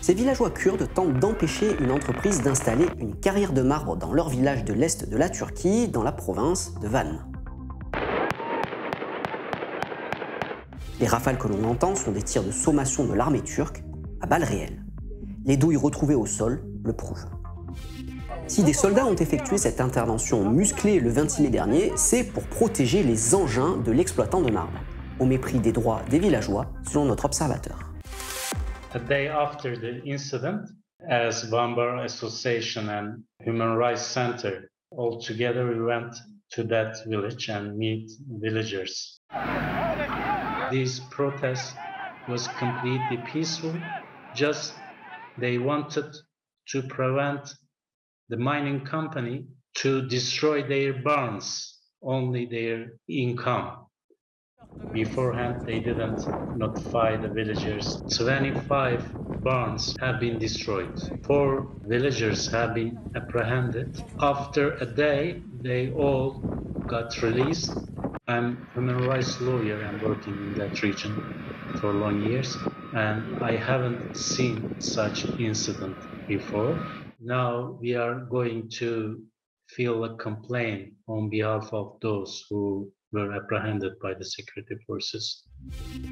Ces villageois kurdes tentent d'empêcher une entreprise d'installer une carrière de marbre dans leur village de l'est de la Turquie, dans la province de Van. Les rafales que l'on entend sont des tirs de sommation de l'armée turque à balles réelles. Les douilles retrouvées au sol le prouvent. Si des soldats ont effectué cette intervention musclée le 26 mai dernier, c'est pour protéger les engins de l'exploitant de marbre, au mépris des droits des villageois, selon notre observateur. a day after the incident, as Bambar Association and Human Rights Center, all together we went to that village and meet villagers. This protest was completely peaceful, just they wanted to prevent the mining company to destroy their barns, only their income. Beforehand, they didn't notify the villagers. 25 barns have been destroyed. Four villagers have been apprehended. After a day, they all got released. I'm a human rights lawyer and working in that region for long years, and I haven't seen such incident before. Now we are going to feel a complaint on behalf of those who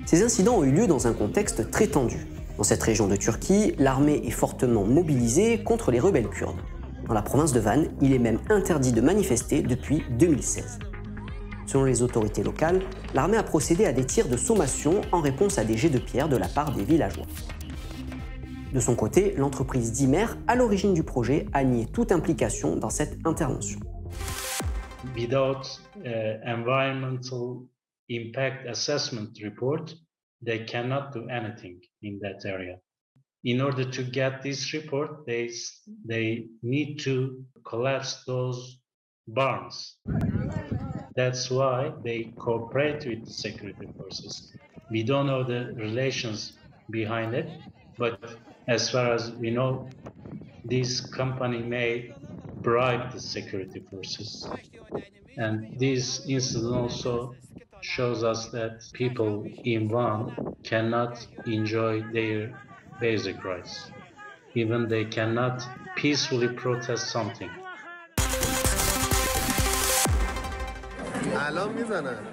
Ces incidents ont eu lieu dans un contexte très tendu. Dans cette région de Turquie, l'armée est fortement mobilisée contre les rebelles kurdes. Dans la province de Van, il est même interdit de manifester depuis 2016. Selon les autorités locales, l'armée a procédé à des tirs de sommation en réponse à des jets de pierre de la part des villageois. De son côté, l'entreprise Dimer, à l'origine du projet, a nié toute implication dans cette intervention. without uh, environmental impact assessment report, they cannot do anything in that area. In order to get this report, they, they need to collapse those barns. That's why they cooperate with security forces. We don't know the relations behind it, but as far as we know, this company may bribe the security forces. And this incident also shows us that people in Van cannot enjoy their basic rights. Even they cannot peacefully protest something. الان میزنن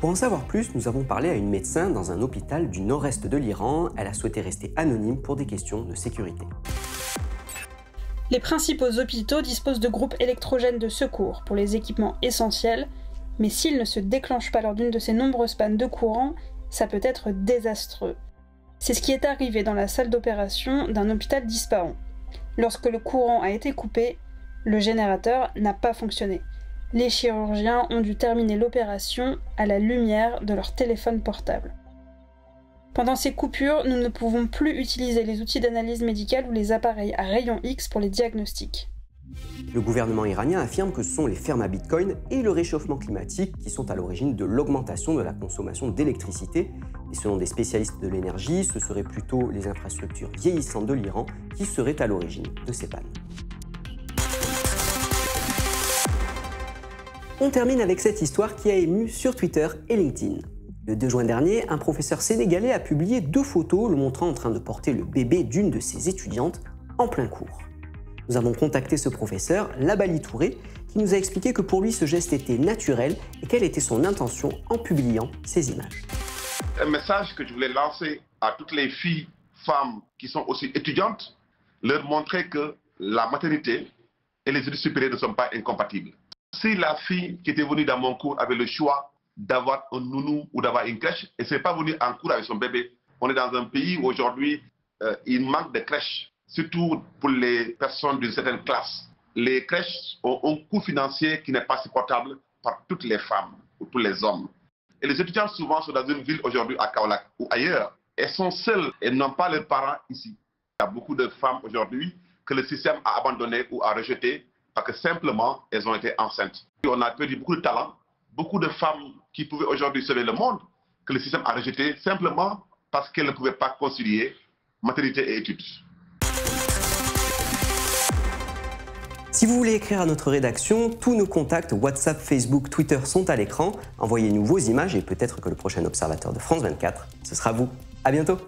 Pour en savoir plus, nous avons parlé à une médecin dans un hôpital du nord-est de l'Iran. Elle a souhaité rester anonyme pour des questions de sécurité. Les principaux hôpitaux disposent de groupes électrogènes de secours pour les équipements essentiels, mais s'ils ne se déclenchent pas lors d'une de ces nombreuses pannes de courant, ça peut être désastreux. C'est ce qui est arrivé dans la salle d'opération d'un hôpital d'Ispahan. Lorsque le courant a été coupé, le générateur n'a pas fonctionné. Les chirurgiens ont dû terminer l'opération à la lumière de leur téléphone portable. Pendant ces coupures, nous ne pouvons plus utiliser les outils d'analyse médicale ou les appareils à rayons X pour les diagnostics. Le gouvernement iranien affirme que ce sont les fermes à Bitcoin et le réchauffement climatique qui sont à l'origine de l'augmentation de la consommation d'électricité. Et selon des spécialistes de l'énergie, ce seraient plutôt les infrastructures vieillissantes de l'Iran qui seraient à l'origine de ces pannes. On termine avec cette histoire qui a ému sur Twitter et LinkedIn. Le 2 juin dernier, un professeur sénégalais a publié deux photos le montrant en train de porter le bébé d'une de ses étudiantes en plein cours. Nous avons contacté ce professeur, Labali Touré, qui nous a expliqué que pour lui ce geste était naturel et quelle était son intention en publiant ces images. Un message que je voulais lancer à toutes les filles, femmes qui sont aussi étudiantes, leur montrer que la maternité et les études supérieures ne sont pas incompatibles. Si la fille qui était venue dans mon cours avait le choix d'avoir un nounou ou d'avoir une crèche, et n'est pas venue en cours avec son bébé, on est dans un pays où aujourd'hui euh, il manque de crèches, surtout pour les personnes d'une certaine classe. Les crèches ont un coût financier qui n'est pas supportable par toutes les femmes ou tous les hommes. Et les étudiants souvent sont dans une ville aujourd'hui à Kaolak ou ailleurs. Elles sont seules et n'ont pas leurs parents ici. Il y a beaucoup de femmes aujourd'hui que le système a abandonné ou a rejeté parce que simplement elles ont été enceintes. on a perdu beaucoup de talents, beaucoup de femmes qui pouvaient aujourd'hui sauver le monde, que le système a rejeté simplement parce qu'elles ne pouvaient pas concilier maternité et études. Si vous voulez écrire à notre rédaction, tous nos contacts WhatsApp, Facebook, Twitter sont à l'écran. Envoyez-nous vos images et peut-être que le prochain observateur de France 24, ce sera vous. À bientôt